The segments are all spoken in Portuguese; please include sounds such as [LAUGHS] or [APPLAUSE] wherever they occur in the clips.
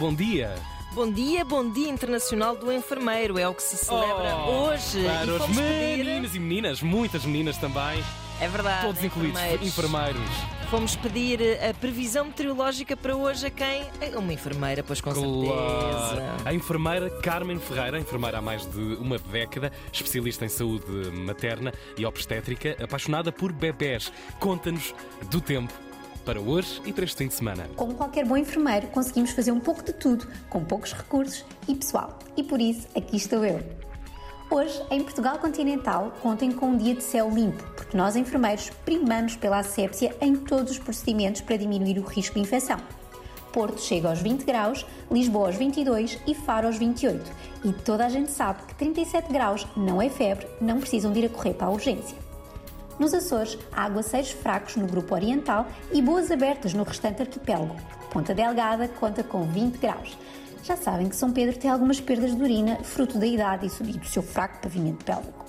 bom dia. Bom dia, bom dia internacional do enfermeiro. É o que se celebra Oh, hoje. Para os pedir... meninos e meninas, muitas meninas também, É verdade. todos incluídos, enfermeiros. Fomos pedir a previsão meteorológica para hoje a quem? A uma enfermeira, pois com Claro. certeza. A enfermeira Carmen Ferreira, enfermeira há mais de uma década, especialista em saúde materna e obstétrica, apaixonada por bebés. Conta-nos do tempo para hoje e para este fim de semana. Como qualquer bom enfermeiro, conseguimos fazer um pouco de tudo, com poucos recursos e pessoal. E por isso, aqui estou eu. Hoje, em Portugal continental, contem com um dia de céu limpo, porque nós enfermeiros primamos pela assépsia em todos os procedimentos para diminuir o risco de infecção. Porto chega aos 20 graus, Lisboa aos 22 e Faro aos 28. E toda a gente sabe que 37 graus não é febre, não precisam de ir a correr para a urgência. Nos Açores, há aguaceiros fracos no grupo oriental e boas abertas no restante arquipélago. Ponta Delgada conta com 20 graus. Já sabem que São Pedro tem algumas perdas de urina, fruto da idade e do seu fraco pavimento pélvico.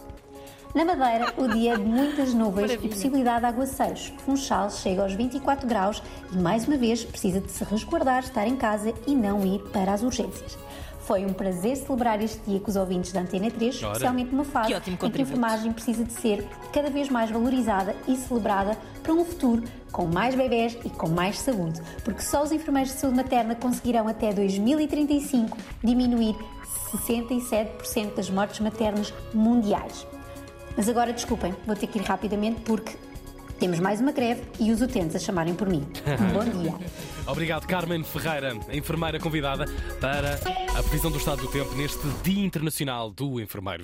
Na Madeira, o dia é de muitas nuvens Maravilha. e possibilidade de aguaceiros. Funchal chega aos 24 graus e, mais uma vez, precisa de se resguardar, estar em casa e não ir para as urgências. Foi um prazer celebrar este dia com os ouvintes da Antena 3, Ora. especialmente numa fase em que a enfermagem precisa de ser cada vez mais valorizada e celebrada para um futuro com mais bebés e com mais saúde, porque só os enfermeiros de saúde materna conseguirão até 2035 diminuir 67% das mortes maternas mundiais. Mas agora desculpem, vou ter que ir rapidamente porque temos mais uma greve e os utentes a chamarem por mim. Um [LAUGHS] bom dia. Obrigado, Carmen Ferreira, a enfermeira convidada para a previsão do estado do tempo neste Dia Internacional do Enfermeiro.